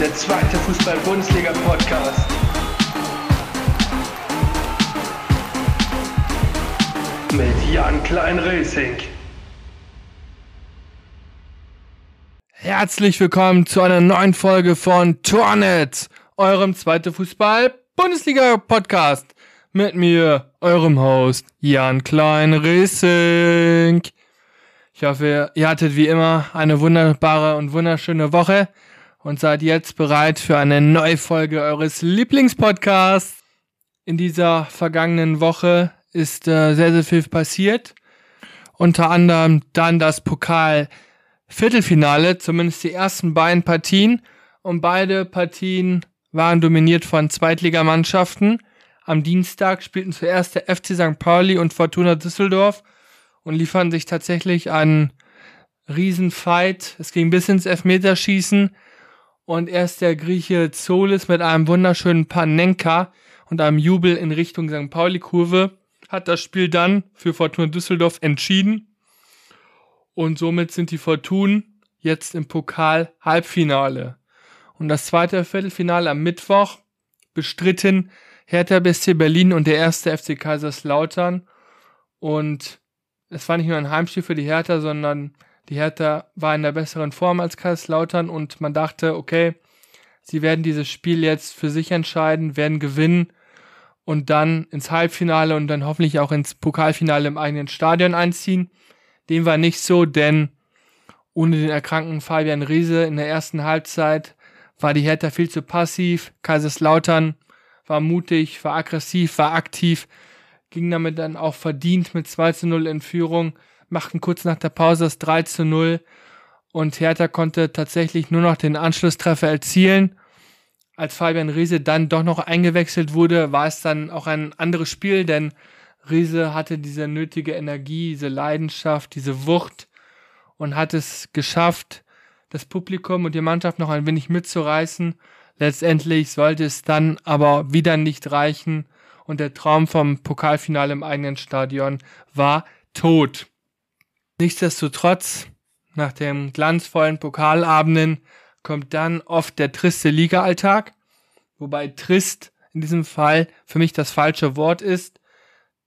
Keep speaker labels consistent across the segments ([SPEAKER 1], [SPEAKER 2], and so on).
[SPEAKER 1] der zweite Fußball-Bundesliga-Podcast. Mit Jan Klein-Racing.
[SPEAKER 2] Herzlich willkommen zu einer neuen Folge von Tornet, eurem zweite Fußball-Bundesliga-Podcast. Mit mir, eurem Host, Jan Klein-Racing. Ich hoffe, ihr hattet wie immer eine wunderbare und wunderschöne Woche und seid jetzt bereit für eine neue Folge eures Lieblingspodcasts. In dieser vergangenen Woche ist äh, sehr, sehr viel passiert. Unter anderem dann das Pokal-Viertelfinale, zumindest die ersten beiden Partien. Und beide Partien waren dominiert von Zweitligamannschaften. Am Dienstag spielten zuerst der FC St. Pauli und Fortuna Düsseldorf und liefern sich tatsächlich einen Riesenfight. Es ging bis ins Elfmeterschießen und erst der Grieche Zolis mit einem wunderschönen Panenka und einem Jubel in Richtung St. Pauli-Kurve hat das Spiel dann für Fortuna Düsseldorf entschieden. Und somit sind die Fortunen jetzt im Pokal Halbfinale. Und das zweite Viertelfinale am Mittwoch bestritten Hertha BSC Berlin und der erste FC Kaiserslautern. Und es war nicht nur ein Heimspiel für die Hertha, sondern die Hertha war in der besseren Form als Kaiserslautern und man dachte, okay, sie werden dieses Spiel jetzt für sich entscheiden, werden gewinnen und dann ins Halbfinale und dann hoffentlich auch ins Pokalfinale im eigenen Stadion einziehen. Dem war nicht so, denn ohne den erkrankten Fabian Riese in der ersten Halbzeit war die Hertha viel zu passiv. Kaiserslautern war mutig, war aggressiv, war aktiv, ging damit dann auch verdient mit 2 zu 0 in Führung, machten kurz nach der Pause das 3 zu 0 und Hertha konnte tatsächlich nur noch den Anschlusstreffer erzielen. Als Fabian Riese dann doch noch eingewechselt wurde, war es dann auch ein anderes Spiel, denn Riese hatte diese nötige Energie, diese Leidenschaft, diese Wucht und hat es geschafft, das Publikum und die Mannschaft noch ein wenig mitzureißen. Letztendlich sollte es dann aber wieder nicht reichen und der Traum vom Pokalfinale im eigenen Stadion war tot. Nichtsdestotrotz, nach dem glanzvollen Pokalabenden kommt dann oft der triste Liga-Alltag, wobei trist in diesem Fall für mich das falsche Wort ist,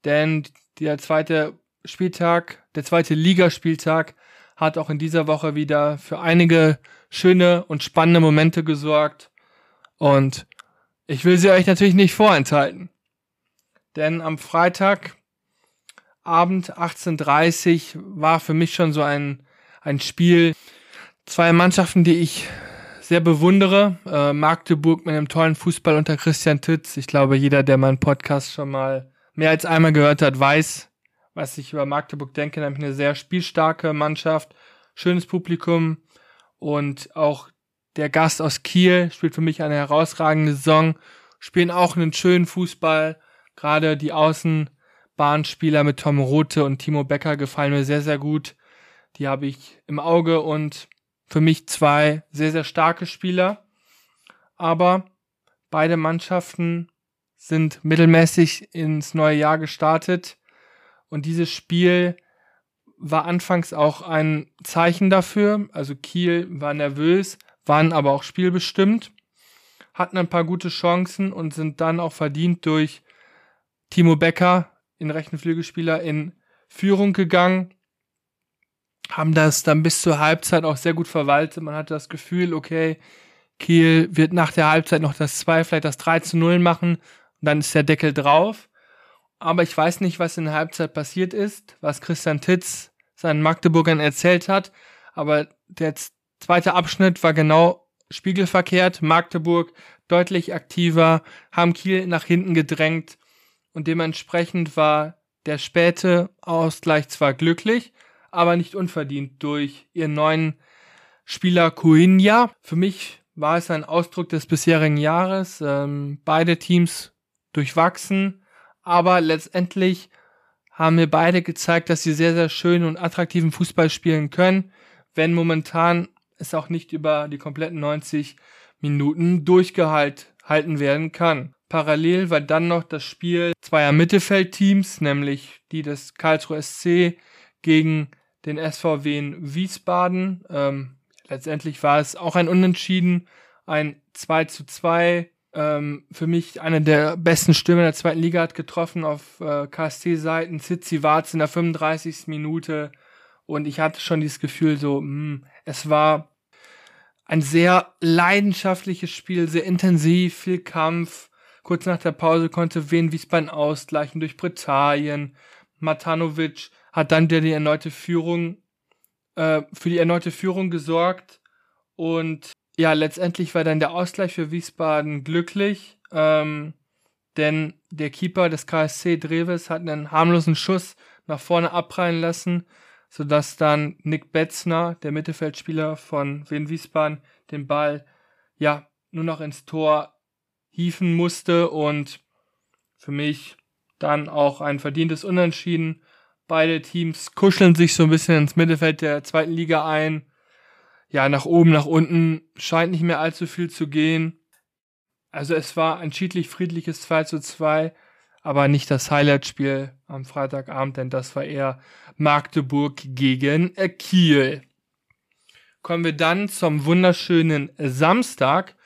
[SPEAKER 2] denn der zweite Spieltag, der zweite Ligaspieltag hat auch in dieser Woche wieder für einige schöne und spannende Momente gesorgt und ich will sie euch natürlich nicht vorenthalten. Denn am Freitag Abend 18.30 war für mich schon so ein, ein Spiel. Zwei Mannschaften, die ich sehr bewundere. Äh, Magdeburg mit einem tollen Fußball unter Christian Tütz. Ich glaube, jeder, der meinen Podcast schon mal mehr als einmal gehört hat, weiß, was ich über Magdeburg denke. Nämlich eine sehr spielstarke Mannschaft, schönes Publikum und auch der Gast aus Kiel spielt für mich eine herausragende Saison, spielen auch einen schönen Fußball. Gerade die Außen Bahnspieler mit Tom Rote und Timo Becker gefallen mir sehr, sehr gut. Die habe ich im Auge und für mich zwei sehr, sehr starke Spieler. Aber beide Mannschaften sind mittelmäßig ins neue Jahr gestartet. Und dieses Spiel war anfangs auch ein Zeichen dafür. Also Kiel war nervös, waren aber auch spielbestimmt, hatten ein paar gute Chancen und sind dann auch verdient durch Timo Becker in rechten Flügelspieler in Führung gegangen, haben das dann bis zur Halbzeit auch sehr gut verwaltet. Man hatte das Gefühl, okay, Kiel wird nach der Halbzeit noch das 2, vielleicht das 3 zu 0 machen und dann ist der Deckel drauf. Aber ich weiß nicht, was in der Halbzeit passiert ist, was Christian Titz seinen Magdeburgern erzählt hat, aber der zweite Abschnitt war genau spiegelverkehrt. Magdeburg deutlich aktiver, haben Kiel nach hinten gedrängt und dementsprechend war der späte Ausgleich zwar glücklich, aber nicht unverdient durch ihren neuen Spieler Kuinja. Für mich war es ein Ausdruck des bisherigen Jahres. Ähm, beide Teams durchwachsen, aber letztendlich haben mir beide gezeigt, dass sie sehr, sehr schön und attraktiven Fußball spielen können, wenn momentan es auch nicht über die kompletten 90 Minuten durchgehalten werden kann. Parallel war dann noch das Spiel zweier Mittelfeldteams, nämlich die des Karlsruhe SC gegen den SVW in Wiesbaden. Ähm, letztendlich war es auch ein Unentschieden, ein 2 zu 2. Ähm, für mich einer der besten Stürmer der zweiten Liga hat getroffen auf äh, KSC-Seiten. Sitzi Warz in der 35. Minute. Und ich hatte schon dieses Gefühl so, mh, hm, es war ein sehr leidenschaftliches Spiel, sehr intensiv, viel Kampf. Kurz nach der Pause konnte Wien Wiesbaden ausgleichen durch Britannien. Matanovic hat dann die erneute Führung, äh, für die erneute Führung gesorgt. Und ja, letztendlich war dann der Ausgleich für Wiesbaden glücklich, ähm, denn der Keeper des KSC Dreves hat einen harmlosen Schuss nach vorne abprallen lassen sodass dann Nick Betzner, der Mittelfeldspieler von Wien Wiesbaden, den Ball ja nur noch ins Tor hieven musste und für mich dann auch ein verdientes Unentschieden. Beide Teams kuscheln sich so ein bisschen ins Mittelfeld der zweiten Liga ein. Ja, nach oben, nach unten scheint nicht mehr allzu viel zu gehen. Also es war ein schiedlich friedliches 2 zu 2 aber nicht das Highlight-Spiel am Freitagabend, denn das war eher Magdeburg gegen Kiel. Kommen wir dann zum wunderschönen Samstag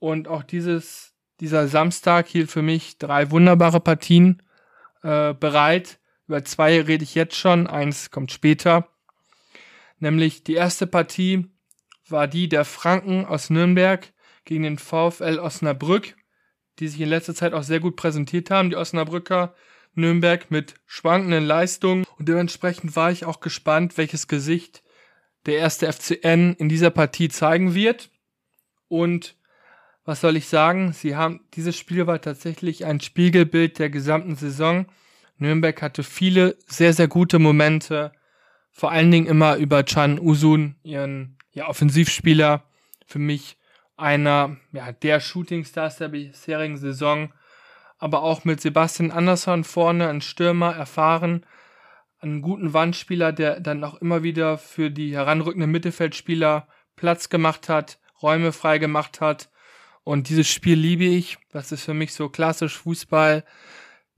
[SPEAKER 2] und auch dieses dieser Samstag hielt für mich drei wunderbare Partien äh, bereit. Über zwei rede ich jetzt schon, eins kommt später. Nämlich die erste Partie war die der Franken aus Nürnberg gegen den VfL Osnabrück die sich in letzter Zeit auch sehr gut präsentiert haben, die Osnabrücker Nürnberg mit schwankenden Leistungen. Und dementsprechend war ich auch gespannt, welches Gesicht der erste FCN in dieser Partie zeigen wird. Und was soll ich sagen? Sie haben, dieses Spiel war tatsächlich ein Spiegelbild der gesamten Saison. Nürnberg hatte viele sehr, sehr gute Momente. Vor allen Dingen immer über Chan Usun, ihren ja, Offensivspieler. Für mich einer ja, der Shootingstars der bisherigen Saison, aber auch mit Sebastian Andersson vorne, ein Stürmer, erfahren, einen guten Wandspieler, der dann auch immer wieder für die heranrückenden Mittelfeldspieler Platz gemacht hat, Räume frei gemacht hat. Und dieses Spiel liebe ich. Das ist für mich so klassisch Fußball.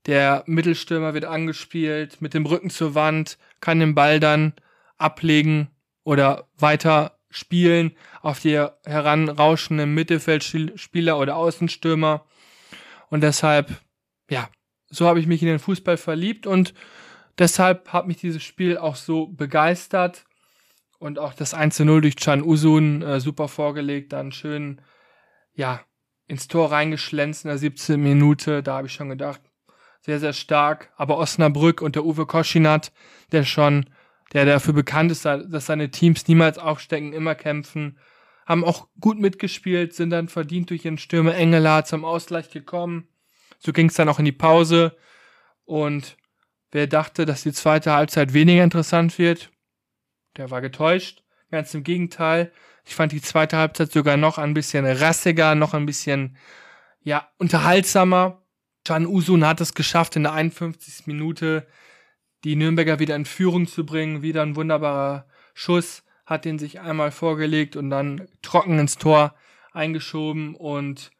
[SPEAKER 2] Der Mittelstürmer wird angespielt, mit dem Rücken zur Wand, kann den Ball dann ablegen oder weiter spielen auf die heranrauschenden Mittelfeldspieler oder Außenstürmer. Und deshalb, ja, so habe ich mich in den Fußball verliebt und deshalb hat mich dieses Spiel auch so begeistert. Und auch das 1-0 durch Chan Usun äh, super vorgelegt, dann schön, ja, ins Tor reingeschlänzt in der 17. Minute. Da habe ich schon gedacht, sehr, sehr stark. Aber Osnabrück und der Uwe Koschinat, der schon der dafür bekannt ist, dass seine Teams niemals aufstecken, immer kämpfen, haben auch gut mitgespielt, sind dann verdient durch ihren Stürmer Engelhardt zum Ausgleich gekommen. So ging es dann auch in die Pause. Und wer dachte, dass die zweite Halbzeit weniger interessant wird, der war getäuscht. Ganz im Gegenteil. Ich fand die zweite Halbzeit sogar noch ein bisschen rassiger, noch ein bisschen, ja, unterhaltsamer. Can Usun hat es geschafft, in der 51. Minute die Nürnberger wieder in Führung zu bringen. Wieder ein wunderbarer Schuss, hat den sich einmal vorgelegt und dann trocken ins Tor eingeschoben und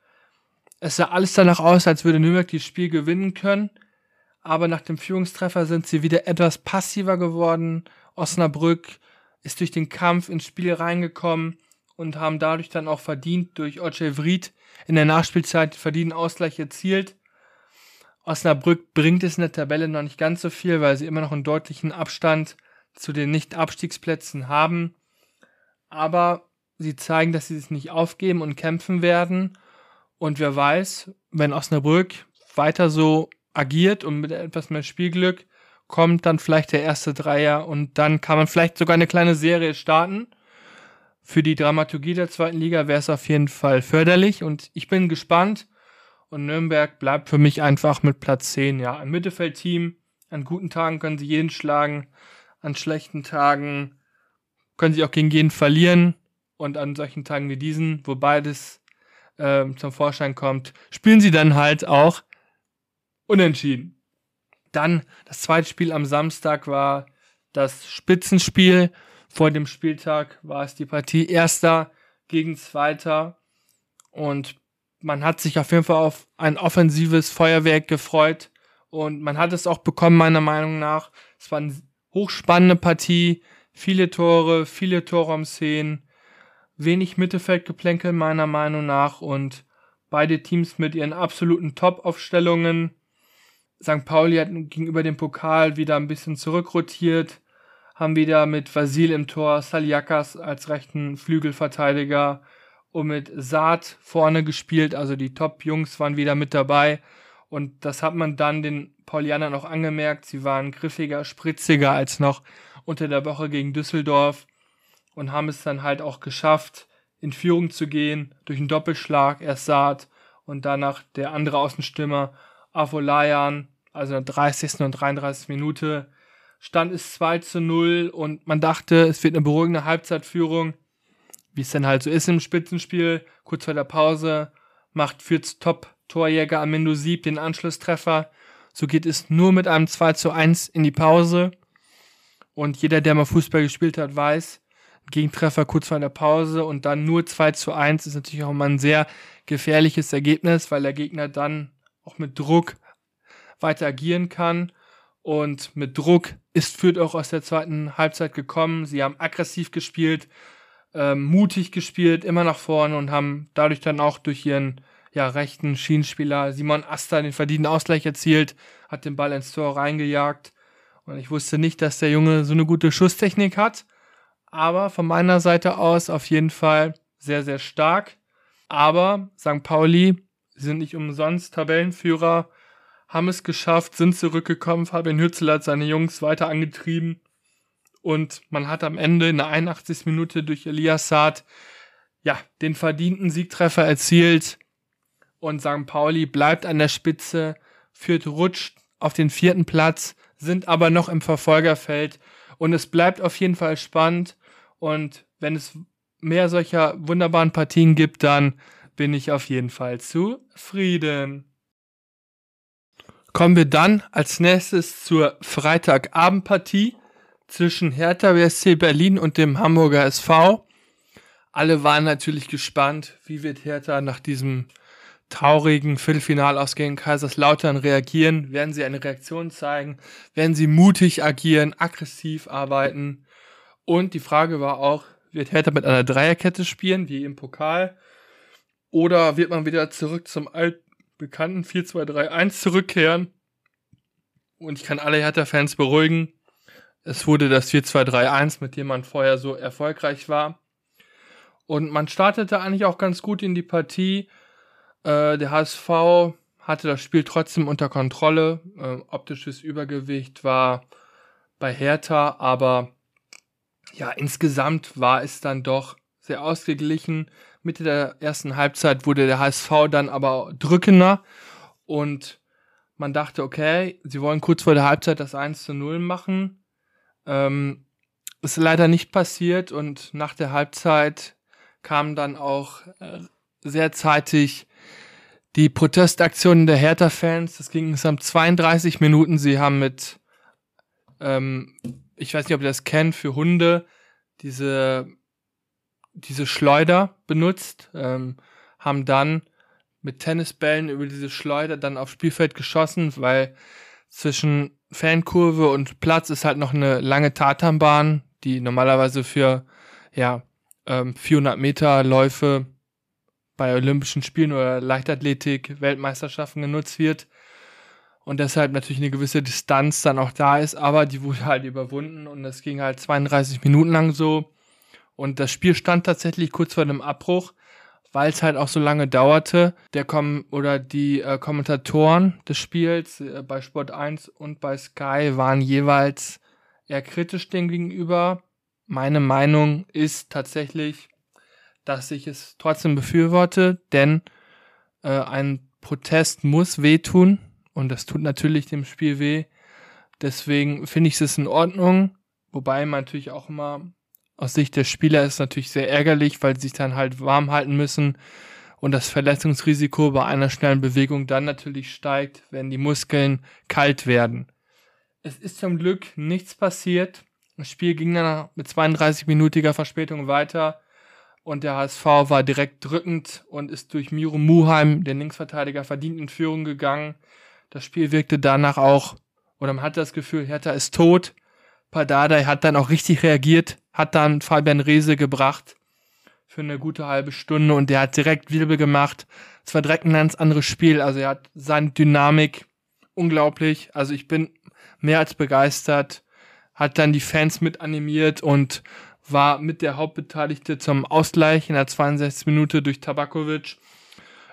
[SPEAKER 2] es sah alles danach aus, als würde Nürnberg das Spiel gewinnen können. Aber nach dem Führungstreffer sind sie wieder etwas passiver geworden. Osnabrück ist durch den Kampf ins Spiel reingekommen und haben dadurch dann auch verdient durch Oce Vried in der Nachspielzeit verdienten Ausgleich erzielt. Osnabrück bringt es in der Tabelle noch nicht ganz so viel, weil sie immer noch einen deutlichen Abstand zu den Nicht-Abstiegsplätzen haben. Aber sie zeigen, dass sie es nicht aufgeben und kämpfen werden. Und wer weiß, wenn Osnabrück weiter so agiert und mit etwas mehr Spielglück, kommt dann vielleicht der erste Dreier und dann kann man vielleicht sogar eine kleine Serie starten. Für die Dramaturgie der zweiten Liga wäre es auf jeden Fall förderlich und ich bin gespannt, und Nürnberg bleibt für mich einfach mit Platz 10. Ja, ein Mittelfeldteam. An guten Tagen können sie jeden schlagen. An schlechten Tagen können sie auch gegen jeden verlieren. Und an solchen Tagen wie diesen, wo beides äh, zum Vorschein kommt, spielen sie dann halt auch unentschieden. Dann das zweite Spiel am Samstag war das Spitzenspiel. Vor dem Spieltag war es die Partie Erster gegen Zweiter. Und man hat sich auf jeden Fall auf ein offensives Feuerwerk gefreut und man hat es auch bekommen, meiner Meinung nach. Es war eine hochspannende Partie, viele Tore, viele Tore am Szenen. wenig Mittelfeldgeplänkel meiner Meinung nach und beide Teams mit ihren absoluten Top-Aufstellungen. St. Pauli hat gegenüber dem Pokal wieder ein bisschen zurückrotiert, haben wieder mit Vasil im Tor, Saliakas als rechten Flügelverteidiger und mit Saat vorne gespielt, also die Top-Jungs waren wieder mit dabei. Und das hat man dann den Paulianern auch angemerkt, sie waren griffiger, spritziger als noch unter der Woche gegen Düsseldorf und haben es dann halt auch geschafft, in Führung zu gehen, durch einen Doppelschlag, erst Saat und danach der andere Außenstimmer, Avolayan, also in der 30. und 33. Minute. Stand ist 2 zu 0 und man dachte, es wird eine beruhigende Halbzeitführung, wie es dann halt so ist im Spitzenspiel. Kurz vor der Pause macht Fürths Top-Torjäger Amendo Sieb den Anschlusstreffer. So geht es nur mit einem 2 zu 1 in die Pause. Und jeder, der mal Fußball gespielt hat, weiß, Gegentreffer kurz vor der Pause und dann nur 2 zu 1 ist natürlich auch mal ein sehr gefährliches Ergebnis, weil der Gegner dann auch mit Druck weiter agieren kann. Und mit Druck ist Fürth auch aus der zweiten Halbzeit gekommen. Sie haben aggressiv gespielt, ähm, mutig gespielt, immer nach vorne und haben dadurch dann auch durch ihren ja, rechten Schienenspieler Simon Asta den verdienten Ausgleich erzielt, hat den Ball ins Tor reingejagt. Und ich wusste nicht, dass der Junge so eine gute Schusstechnik hat. Aber von meiner Seite aus auf jeden Fall sehr, sehr stark. Aber St. Pauli sind nicht umsonst Tabellenführer, haben es geschafft, sind zurückgekommen. Fabian Hützel hat seine Jungs weiter angetrieben. Und man hat am Ende in der 81. Minute durch Elias Saad ja, den verdienten Siegtreffer erzielt. Und St. Pauli bleibt an der Spitze, führt rutscht auf den vierten Platz, sind aber noch im Verfolgerfeld. Und es bleibt auf jeden Fall spannend. Und wenn es mehr solcher wunderbaren Partien gibt, dann bin ich auf jeden Fall zufrieden. Kommen wir dann als nächstes zur Freitagabendpartie zwischen Hertha BSC Berlin und dem Hamburger SV. Alle waren natürlich gespannt, wie wird Hertha nach diesem traurigen Viertelfinal aus gegen Kaiserslautern reagieren? Werden sie eine Reaktion zeigen? Werden sie mutig agieren, aggressiv arbeiten? Und die Frage war auch, wird Hertha mit einer Dreierkette spielen, wie im Pokal? Oder wird man wieder zurück zum altbekannten 4-2-3-1 zurückkehren? Und ich kann alle Hertha-Fans beruhigen. Es wurde das 4-2-3-1, mit dem man vorher so erfolgreich war. Und man startete eigentlich auch ganz gut in die Partie. Äh, der HSV hatte das Spiel trotzdem unter Kontrolle. Äh, optisches Übergewicht war bei Hertha, aber ja, insgesamt war es dann doch sehr ausgeglichen. Mitte der ersten Halbzeit wurde der HSV dann aber drückender und man dachte, okay, sie wollen kurz vor der Halbzeit das 1 zu 0 machen. Ähm, ist leider nicht passiert und nach der Halbzeit kam dann auch äh, sehr zeitig die Protestaktionen der Hertha-Fans. Das ging insgesamt 32 Minuten. Sie haben mit ähm, ich weiß nicht, ob ihr das kennt, für Hunde diese, diese Schleuder benutzt, ähm, haben dann mit Tennisbällen über diese Schleuder dann aufs Spielfeld geschossen, weil zwischen Fankurve und Platz ist halt noch eine lange Tatanbahn, die normalerweise für ja, ähm, 400 Meter Läufe bei Olympischen Spielen oder Leichtathletik Weltmeisterschaften genutzt wird. Und deshalb natürlich eine gewisse Distanz dann auch da ist, aber die wurde halt überwunden und das ging halt 32 Minuten lang so und das Spiel stand tatsächlich kurz vor dem Abbruch, weil es halt auch so lange dauerte. Der Kom oder die äh, Kommentatoren des Spiels äh, bei Sport 1 und bei Sky waren jeweils eher kritisch dem gegenüber. Meine Meinung ist tatsächlich, dass ich es trotzdem befürworte, denn äh, ein Protest muss wehtun und das tut natürlich dem Spiel weh. Deswegen finde ich es in Ordnung. Wobei man natürlich auch immer aus Sicht der Spieler ist natürlich sehr ärgerlich, weil sie sich dann halt warm halten müssen und das Verletzungsrisiko bei einer schnellen Bewegung dann natürlich steigt, wenn die Muskeln kalt werden. Es ist zum Glück nichts passiert. Das Spiel ging dann mit 32-minütiger Verspätung weiter und der HSV war direkt drückend und ist durch Miro Muheim, den Linksverteidiger, verdient in Führung gegangen. Das Spiel wirkte danach auch, oder man hatte das Gefühl, Hertha ist tot. Pardadei hat dann auch richtig reagiert, hat dann Fabian Rehse gebracht für eine gute halbe Stunde und der hat direkt Wirbel gemacht. Es war direkt ein ganz anderes Spiel. Also er hat seine Dynamik unglaublich. Also ich bin mehr als begeistert. Hat dann die Fans mit animiert und war mit der Hauptbeteiligte zum Ausgleich in der 62. Minute durch Tabakovic.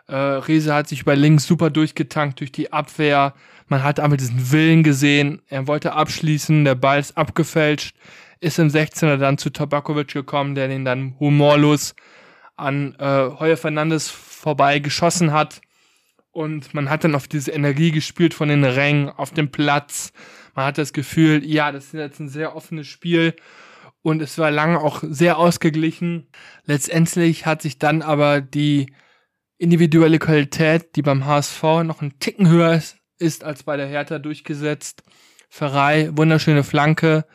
[SPEAKER 2] Äh, Rese hat sich über links super durchgetankt durch die Abwehr. Man hat aber diesen Willen gesehen. Er wollte abschließen, der Ball ist abgefälscht, ist im 16er dann zu Tabakovic gekommen, der den dann humorlos an äh, Heuer Fernandes vorbei geschossen hat. Und man hat dann auf diese Energie gespielt von den Rängen auf dem Platz. Man hat das Gefühl, ja, das ist jetzt ein sehr offenes Spiel und es war lange auch sehr ausgeglichen. Letztendlich hat sich dann aber die individuelle Qualität, die beim HSV noch einen Ticken höher ist, ist als bei der Hertha durchgesetzt. Ferrei, wunderschöne Flanke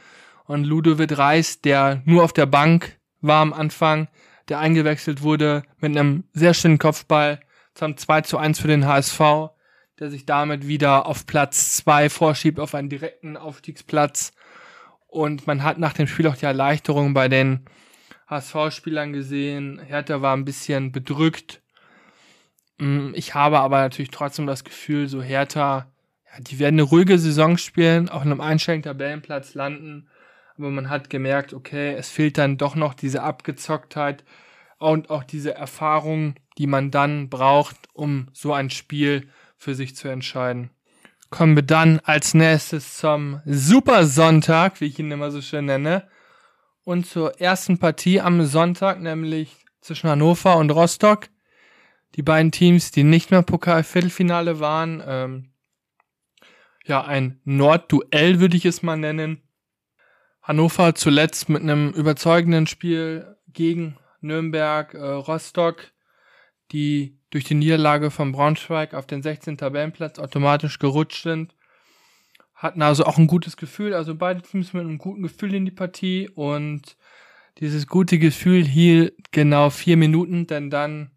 [SPEAKER 2] und Ludovic Reis, der nur auf der Bank war am Anfang, der eingewechselt wurde mit einem sehr schönen Kopfball zum 2 zu 1 für den HSV, der sich damit wieder auf Platz 2 vorschiebt, auf einen direkten Aufstiegsplatz. Und man hat nach dem Spiel auch die Erleichterung bei den HSV-Spielern gesehen. Hertha war ein bisschen bedrückt ich habe aber natürlich trotzdem das Gefühl, so Hertha, ja, die werden eine ruhige Saison spielen, auch in einem einstelligen Tabellenplatz landen. Aber man hat gemerkt, okay, es fehlt dann doch noch diese Abgezocktheit und auch diese Erfahrung, die man dann braucht, um so ein Spiel für sich zu entscheiden. Kommen wir dann als nächstes zum Super Sonntag, wie ich ihn immer so schön nenne. Und zur ersten Partie am Sonntag, nämlich zwischen Hannover und Rostock die beiden Teams, die nicht mehr Pokal-Viertelfinale waren. Ähm, ja, ein Nordduell würde ich es mal nennen. Hannover zuletzt mit einem überzeugenden Spiel gegen Nürnberg, äh, Rostock, die durch die Niederlage von Braunschweig auf den 16. Tabellenplatz automatisch gerutscht sind. Hatten also auch ein gutes Gefühl, also beide Teams mit einem guten Gefühl in die Partie und dieses gute Gefühl hielt genau vier Minuten, denn dann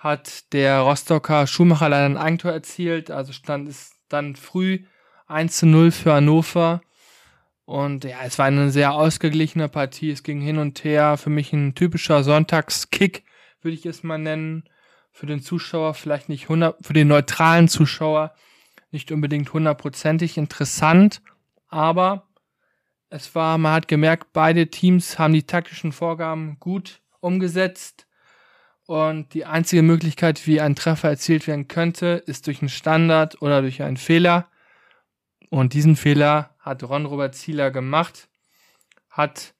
[SPEAKER 2] hat der Rostocker Schumacher leider ein Eigentor erzielt, also stand es dann früh 1 zu 0 für Hannover. Und ja, es war eine sehr ausgeglichene Partie. Es ging hin und her. Für mich ein typischer Sonntagskick, würde ich es mal nennen. Für den Zuschauer vielleicht nicht 100, für den neutralen Zuschauer nicht unbedingt hundertprozentig interessant. Aber es war, man hat gemerkt, beide Teams haben die taktischen Vorgaben gut umgesetzt. Und die einzige Möglichkeit, wie ein Treffer erzielt werden könnte, ist durch einen Standard oder durch einen Fehler. Und diesen Fehler hat Ron Robert Zieler gemacht, hat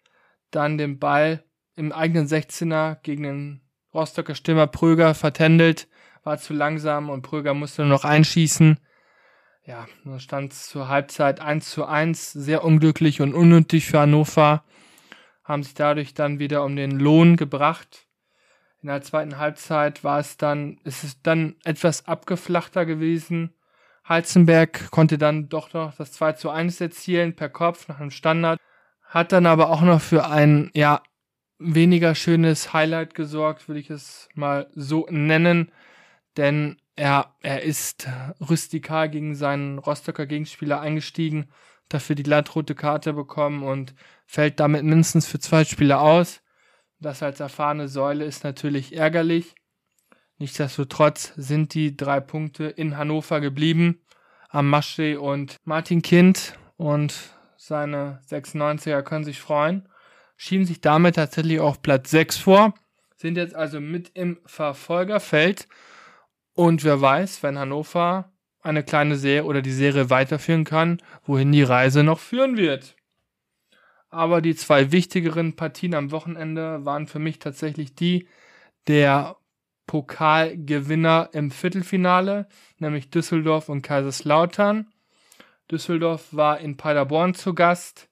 [SPEAKER 2] dann den Ball im eigenen 16er gegen den Rostocker Stürmer Pröger vertändelt, war zu langsam und Pröger musste nur noch einschießen. Ja, dann stand es zur Halbzeit 1 zu 1, sehr unglücklich und unnötig für Hannover, haben sich dadurch dann wieder um den Lohn gebracht in der zweiten Halbzeit war es dann, ist es dann etwas abgeflachter gewesen. Heizenberg konnte dann doch noch das 2 zu 1 erzielen per Kopf nach einem Standard. Hat dann aber auch noch für ein, ja, weniger schönes Highlight gesorgt, würde ich es mal so nennen. Denn er, er ist rustikal gegen seinen Rostocker Gegenspieler eingestiegen, dafür die glattrote Karte bekommen und fällt damit mindestens für zwei Spiele aus. Das als erfahrene Säule ist natürlich ärgerlich. Nichtsdestotrotz sind die drei Punkte in Hannover geblieben. Am Masche und Martin Kind und seine 96er können sich freuen. Schieben sich damit tatsächlich auf Platz 6 vor. Sind jetzt also mit im Verfolgerfeld. Und wer weiß, wenn Hannover eine kleine Serie oder die Serie weiterführen kann, wohin die Reise noch führen wird. Aber die zwei wichtigeren Partien am Wochenende waren für mich tatsächlich die der Pokalgewinner im Viertelfinale, nämlich Düsseldorf und Kaiserslautern. Düsseldorf war in Paderborn zu Gast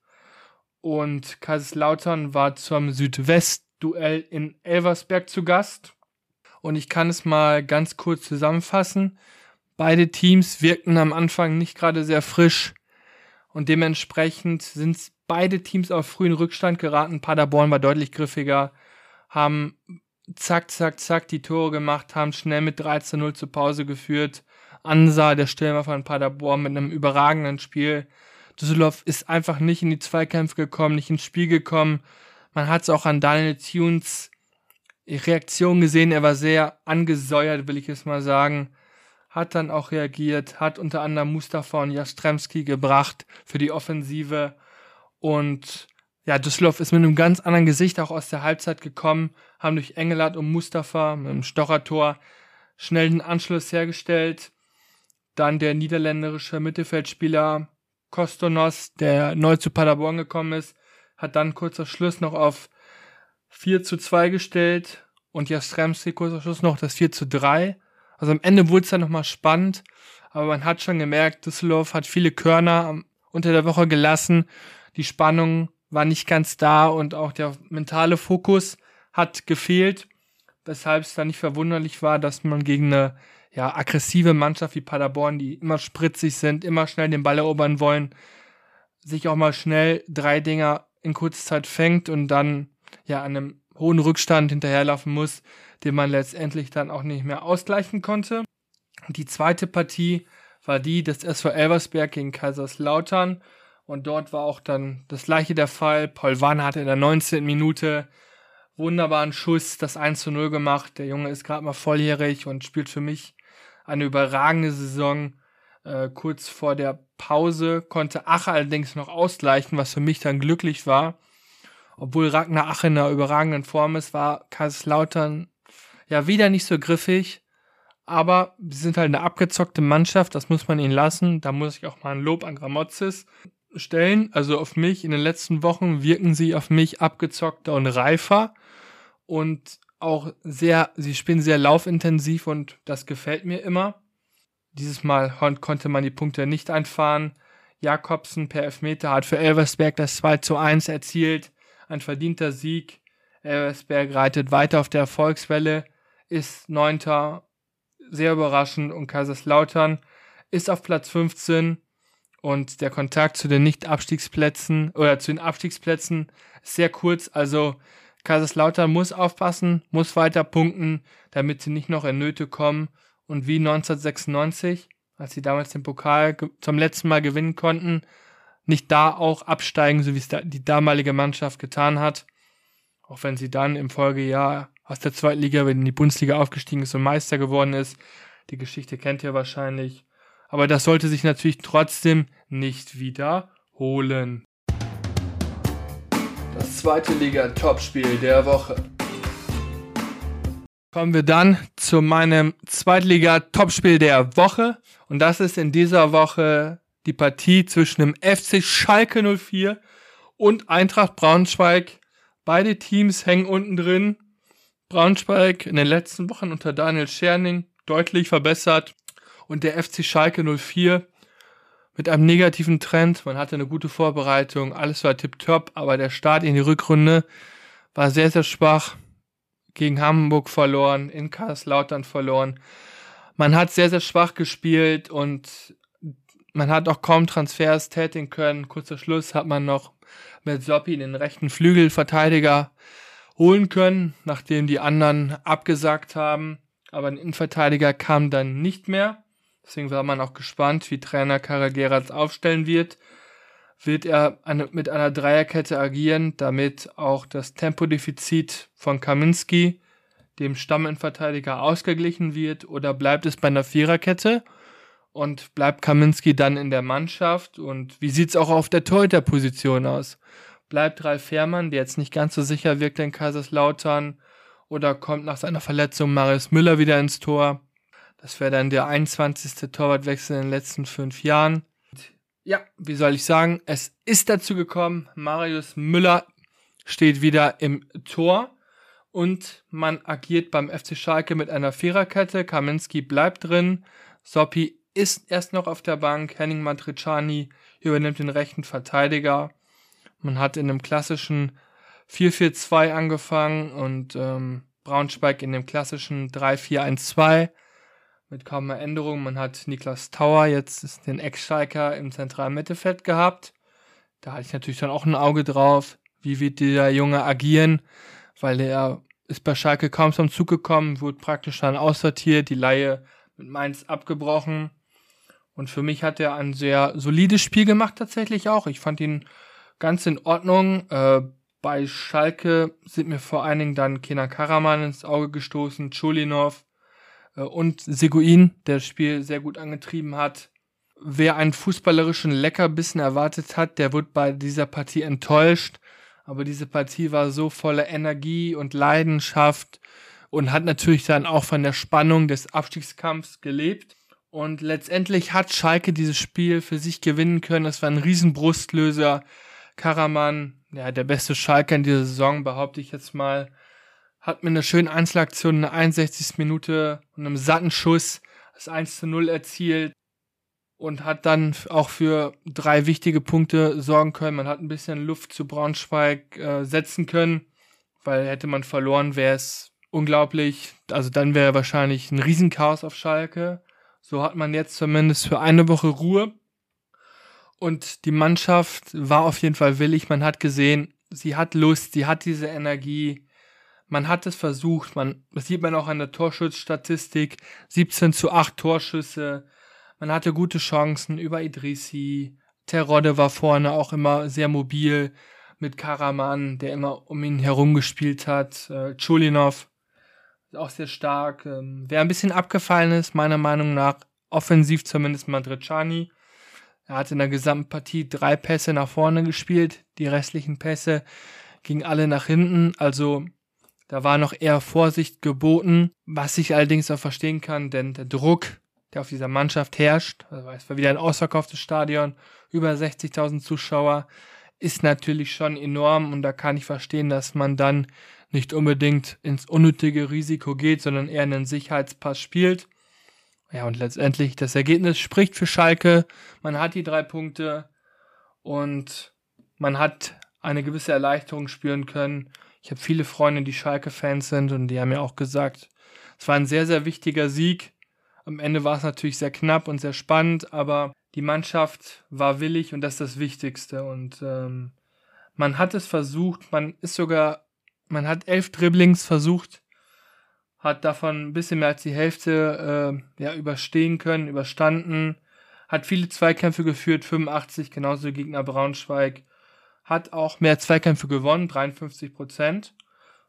[SPEAKER 2] und Kaiserslautern war zum Südwest-Duell in Elversberg zu Gast. Und ich kann es mal ganz kurz zusammenfassen. Beide Teams wirkten am Anfang nicht gerade sehr frisch und dementsprechend sind beide Teams auf frühen Rückstand geraten. Paderborn war deutlich griffiger, haben zack, zack, zack die Tore gemacht, haben schnell mit 13 0 zur Pause geführt. Ansa, der Stürmer von Paderborn, mit einem überragenden Spiel. Düsseldorf ist einfach nicht in die Zweikämpfe gekommen, nicht ins Spiel gekommen. Man hat es auch an Daniel Tunes Reaktion gesehen. Er war sehr angesäuert, will ich es mal sagen. Hat dann auch reagiert, hat unter anderem Mustafa und Jastremski gebracht für die Offensive. Und ja, Düsseldorf ist mit einem ganz anderen Gesicht auch aus der Halbzeit gekommen, haben durch Engelhardt und Mustafa mit dem Stochertor schnell den Anschluss hergestellt. Dann der niederländische Mittelfeldspieler Kostonos, der neu zu Paderborn gekommen ist, hat dann kurzer Schluss noch auf 4 zu 2 gestellt und Jastremski kurzer Schluss noch das 4 zu 3. Also am Ende wurde es dann nochmal spannend, aber man hat schon gemerkt, Düsseldorf hat viele Körner unter der Woche gelassen. Die Spannung war nicht ganz da und auch der mentale Fokus hat gefehlt, weshalb es dann nicht verwunderlich war, dass man gegen eine ja, aggressive Mannschaft wie Paderborn, die immer spritzig sind, immer schnell den Ball erobern wollen, sich auch mal schnell drei Dinger in kurzer Zeit fängt und dann ja an einem hohen Rückstand hinterherlaufen muss, den man letztendlich dann auch nicht mehr ausgleichen konnte. Die zweite Partie war die des SV Elversberg gegen Kaiserslautern und dort war auch dann das gleiche der Fall. Paul Wann hatte in der 19. Minute wunderbaren Schuss, das 1 zu 0 gemacht. Der Junge ist gerade mal volljährig und spielt für mich eine überragende Saison. Äh, kurz vor der Pause konnte Ache allerdings noch ausgleichen, was für mich dann glücklich war. Obwohl Ragnar Ache in einer überragenden Form ist, war Kaiserslautern ja wieder nicht so griffig. Aber sie sind halt eine abgezockte Mannschaft, das muss man ihnen lassen. Da muss ich auch mal ein Lob an Gramozis stellen. Also auf mich in den letzten Wochen wirken sie auf mich abgezockter und reifer. Und auch sehr, sie spielen sehr laufintensiv und das gefällt mir immer. Dieses Mal konnte man die Punkte nicht einfahren. Jakobsen per Elfmeter hat für Elversberg das 2 zu 1 erzielt. Ein verdienter Sieg. Elversberg reitet weiter auf der Erfolgswelle, ist Neunter, sehr überraschend und Kaiserslautern ist auf Platz 15 und der Kontakt zu den Nicht-Abstiegsplätzen oder zu den Abstiegsplätzen ist sehr kurz. Also Kaiserslautern muss aufpassen, muss weiter punkten, damit sie nicht noch in Nöte kommen und wie 1996, als sie damals den Pokal zum letzten Mal gewinnen konnten, nicht da auch absteigen, so wie es die damalige Mannschaft getan hat. Auch wenn sie dann im Folgejahr aus der zweiten Liga in die Bundesliga aufgestiegen ist und Meister geworden ist. Die Geschichte kennt ihr wahrscheinlich. Aber das sollte sich natürlich trotzdem nicht wiederholen
[SPEAKER 1] zweite Liga Topspiel der Woche.
[SPEAKER 2] Kommen wir dann zu meinem Zweitliga Topspiel der Woche und das ist in dieser Woche die Partie zwischen dem FC Schalke 04 und Eintracht Braunschweig. Beide Teams hängen unten drin. Braunschweig in den letzten Wochen unter Daniel Scherning deutlich verbessert und der FC Schalke 04 mit einem negativen Trend. Man hatte eine gute Vorbereitung, alles war tipptopp, aber der Start in die Rückrunde war sehr, sehr schwach. Gegen Hamburg verloren, in Karlslautern verloren. Man hat sehr, sehr schwach gespielt und man hat auch kaum Transfers tätigen können. Kurzer Schluss hat man noch mit Soppi den rechten Flügelverteidiger holen können, nachdem die anderen abgesagt haben. Aber ein Innenverteidiger kam dann nicht mehr. Deswegen war man auch gespannt, wie Trainer Karel Gerards aufstellen wird. Wird er eine, mit einer Dreierkette agieren, damit auch das Tempodefizit von Kaminski, dem Stamminverteidiger, ausgeglichen wird? Oder bleibt es bei einer Viererkette? Und bleibt Kaminski dann in der Mannschaft? Und wie sieht's auch auf der Torhüterposition aus? Bleibt Ralf Fährmann, der jetzt nicht ganz so sicher wirkt in Kaiserslautern? Oder kommt nach seiner Verletzung Marius Müller wieder ins Tor? Das wäre dann der 21. Torwartwechsel in den letzten fünf Jahren. Ja, wie soll ich sagen? Es ist dazu gekommen. Marius Müller steht wieder im Tor und man agiert beim FC Schalke mit einer Viererkette. Kaminski bleibt drin. Soppi ist erst noch auf der Bank. Henning Matriciani übernimmt den rechten Verteidiger. Man hat in einem klassischen 4-4-2 angefangen und ähm, Braunschweig in dem klassischen 3-4-1-2 mit kaum mehr Änderungen. Man hat Niklas Tauer jetzt den Ex-Schalker im zentralen Mittelfeld gehabt. Da hatte ich natürlich dann auch ein Auge drauf. Wie wird dieser Junge agieren? Weil er ist bei Schalke kaum zum Zug gekommen, wurde praktisch dann aussortiert, die Laie mit Mainz abgebrochen. Und für mich hat er ein sehr solides Spiel gemacht tatsächlich auch. Ich fand ihn ganz in Ordnung. Äh, Bei Schalke sind mir vor allen Dingen dann Kenan Karaman ins Auge gestoßen, Chulinov äh, und Seguin, der das Spiel sehr gut angetrieben hat. Wer einen fußballerischen Leckerbissen erwartet hat, der wird bei dieser Partie enttäuscht. Aber diese Partie war so voller Energie und Leidenschaft und hat natürlich dann auch von der Spannung des Abstiegskampfs gelebt. Und letztendlich hat Schalke dieses Spiel für sich gewinnen können. Es war ein Riesenbrustlöser. Karaman, ja, der beste Schalke in dieser Saison, behaupte ich jetzt mal, hat mit einer schönen Einzelaktion in der 61. Minute und einem satten Schuss das 1 zu 0 erzielt und hat dann auch für drei wichtige Punkte sorgen können. Man hat ein bisschen Luft zu Braunschweig äh, setzen können, weil hätte man verloren, wäre es unglaublich. Also dann wäre wahrscheinlich ein Riesenchaos auf Schalke. So hat man jetzt zumindest für eine Woche Ruhe. Und die Mannschaft war auf jeden Fall willig. Man hat gesehen, sie hat Lust, sie hat diese Energie. Man hat es versucht. Man, das sieht man auch an der Torschutzstatistik. 17 zu 8 Torschüsse man hatte gute Chancen über Idrissi. Terodde war vorne auch immer sehr mobil mit Karaman, der immer um ihn herum gespielt hat. Äh, Chulinov auch sehr stark. Ähm, wer ein bisschen abgefallen ist, meiner Meinung nach, offensiv zumindest Madriciani. Er hat in der gesamten Partie drei Pässe nach vorne gespielt. Die restlichen Pässe gingen alle nach hinten. Also da war noch eher Vorsicht geboten, was ich allerdings auch verstehen kann, denn der Druck der auf dieser Mannschaft herrscht. Also es war wieder ein ausverkauftes Stadion, über 60.000 Zuschauer, ist natürlich schon enorm und da kann ich verstehen, dass man dann nicht unbedingt ins unnötige Risiko geht, sondern eher einen Sicherheitspass spielt. Ja, und letztendlich das Ergebnis spricht für Schalke. Man hat die drei Punkte und man hat eine gewisse Erleichterung spüren können. Ich habe viele Freunde, die Schalke-Fans sind und die haben mir auch gesagt, es war ein sehr, sehr wichtiger Sieg am Ende war es natürlich sehr knapp und sehr spannend, aber die Mannschaft war willig und das ist das Wichtigste. Und ähm, man hat es versucht, man ist sogar, man hat elf Dribblings versucht, hat davon ein bisschen mehr als die Hälfte äh, ja, überstehen können, überstanden, hat viele Zweikämpfe geführt, 85, genauso Gegner Braunschweig, hat auch mehr Zweikämpfe gewonnen, 53 Prozent.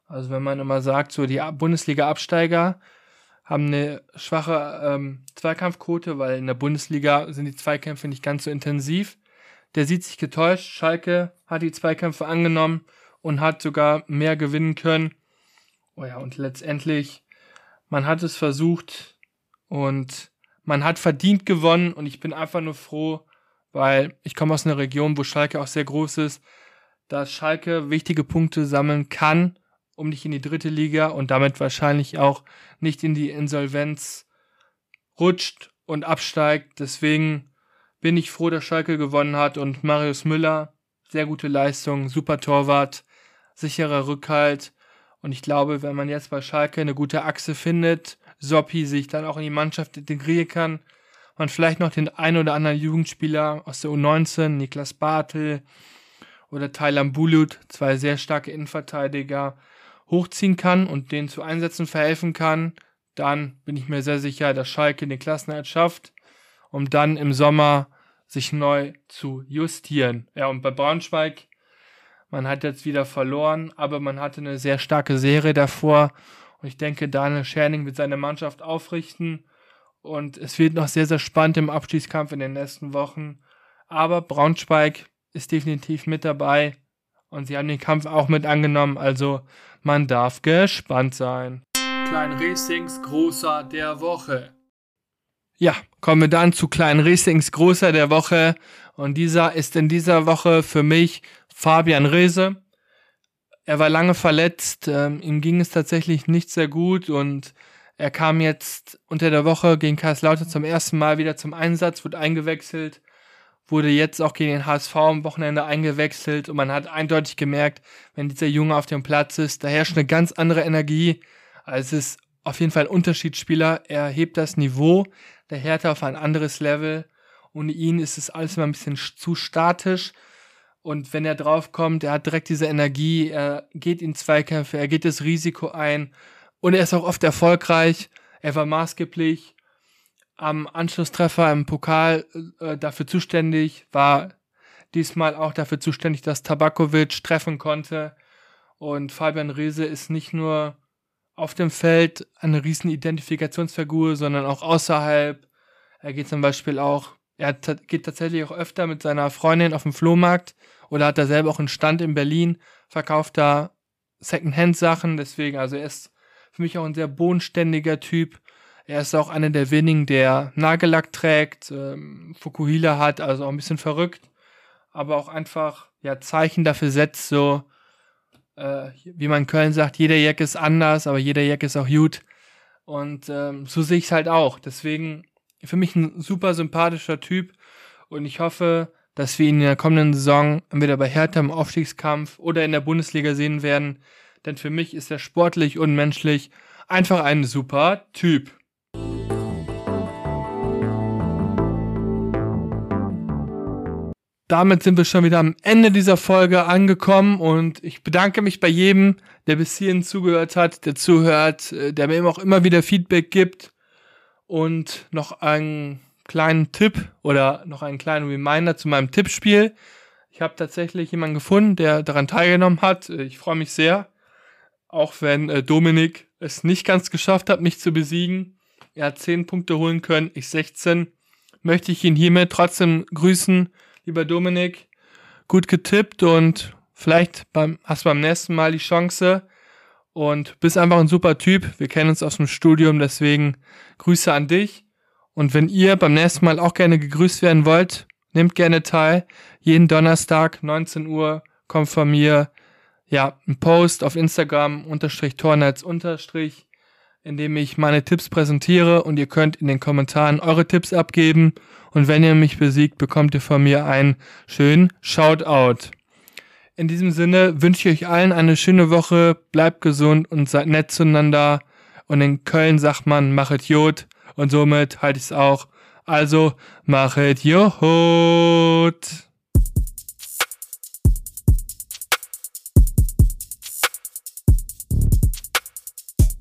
[SPEAKER 2] Also wenn man immer sagt, so die Bundesliga-Absteiger, haben eine schwache ähm, Zweikampfquote, weil in der Bundesliga sind die Zweikämpfe nicht ganz so intensiv. Der sieht sich getäuscht. Schalke hat die Zweikämpfe angenommen und hat sogar mehr gewinnen können. Oh ja, und letztendlich, man hat es versucht und man hat verdient gewonnen und ich bin einfach nur froh, weil ich komme aus einer Region, wo Schalke auch sehr groß ist, dass Schalke wichtige Punkte sammeln kann um nicht in die dritte Liga und damit wahrscheinlich auch nicht in die Insolvenz rutscht und absteigt. Deswegen bin ich froh, dass Schalke gewonnen hat und Marius Müller, sehr gute Leistung, super Torwart, sicherer Rückhalt. Und ich glaube, wenn man jetzt bei Schalke eine gute Achse findet, Soppi sich dann auch in die Mannschaft integrieren kann, man vielleicht noch den ein oder anderen Jugendspieler aus der U19, Niklas Bartel oder Thailand Bulut, zwei sehr starke Innenverteidiger, hochziehen kann und denen zu Einsätzen verhelfen kann, dann bin ich mir sehr sicher, dass Schalke den Klassenerhalt schafft, um dann im Sommer sich neu zu justieren. Ja, und bei Braunschweig, man hat jetzt wieder verloren, aber man hatte eine sehr starke Serie davor und ich denke, Daniel Scherning wird seine Mannschaft aufrichten und es wird noch sehr, sehr spannend im Abstiegskampf in den nächsten Wochen. Aber Braunschweig ist definitiv mit dabei und sie haben den Kampf auch mit angenommen, also man darf gespannt sein.
[SPEAKER 1] Klein Racings Großer der Woche.
[SPEAKER 2] Ja, kommen wir dann zu Klein Racings Großer der Woche. Und dieser ist in dieser Woche für mich Fabian Rehse. Er war lange verletzt, ähm, ihm ging es tatsächlich nicht sehr gut und er kam jetzt unter der Woche gegen Kaiserslautern zum ersten Mal wieder zum Einsatz, wird eingewechselt wurde jetzt auch gegen den HSV am Wochenende eingewechselt und man hat eindeutig gemerkt, wenn dieser Junge auf dem Platz ist, da herrscht eine ganz andere Energie. Also es auf jeden Fall ein Unterschiedsspieler. Er hebt das Niveau der Härte auf ein anderes Level. Ohne ihn ist es alles immer ein bisschen zu statisch. Und wenn er draufkommt, er hat direkt diese Energie, er geht in Zweikämpfe, er geht das Risiko ein und er ist auch oft erfolgreich. Er war maßgeblich am Anschlusstreffer im Pokal äh, dafür zuständig, war diesmal auch dafür zuständig, dass Tabakovic treffen konnte. Und Fabian Reese ist nicht nur auf dem Feld eine riesen Identifikationsfigur, sondern auch außerhalb. Er geht zum Beispiel auch, er geht tatsächlich auch öfter mit seiner Freundin auf den Flohmarkt oder hat da selber auch einen Stand in Berlin, verkauft da Secondhand-Sachen. Deswegen, also er ist für mich auch ein sehr bodenständiger Typ. Er ist auch einer der wenigen, der Nagellack trägt, ähm, Fukuhila hat, also auch ein bisschen verrückt, aber auch einfach ja Zeichen dafür setzt, so äh, wie man in Köln sagt, jeder Jack ist anders, aber jeder Jack ist auch gut. Und ähm, so sehe ich es halt auch. Deswegen für mich ein super sympathischer Typ und ich hoffe, dass wir ihn in der kommenden Saison entweder bei Hertha im Aufstiegskampf oder in der Bundesliga sehen werden. Denn für mich ist er sportlich und menschlich einfach ein super Typ. Damit sind wir schon wieder am Ende dieser Folge angekommen und ich bedanke mich bei jedem, der bis hierhin zugehört hat, der zuhört, äh, der mir auch immer wieder Feedback gibt und noch einen kleinen Tipp oder noch einen kleinen Reminder zu meinem Tippspiel. Ich habe tatsächlich jemanden gefunden, der daran teilgenommen hat. Äh, ich freue mich sehr, auch wenn äh, Dominik es nicht ganz geschafft hat, mich zu besiegen. Er hat 10 Punkte holen können, ich 16. Möchte ich ihn hiermit trotzdem grüßen lieber Dominik, gut getippt und vielleicht beim, hast du beim nächsten Mal die Chance und bist einfach ein super Typ. Wir kennen uns aus dem Studium, deswegen Grüße an dich. Und wenn ihr beim nächsten Mal auch gerne gegrüßt werden wollt, nehmt gerne teil. Jeden Donnerstag, 19 Uhr, kommt von mir, ja, ein Post auf Instagram, unterstrich Tornetz, unterstrich in dem ich meine Tipps präsentiere und ihr könnt in den Kommentaren eure Tipps abgeben und wenn ihr mich besiegt, bekommt ihr von mir einen schönen Shoutout. In diesem Sinne wünsche ich euch allen eine schöne Woche, bleibt gesund und seid nett zueinander und in Köln sagt man, machet Jod und somit halte ich es auch. Also, machet Jod.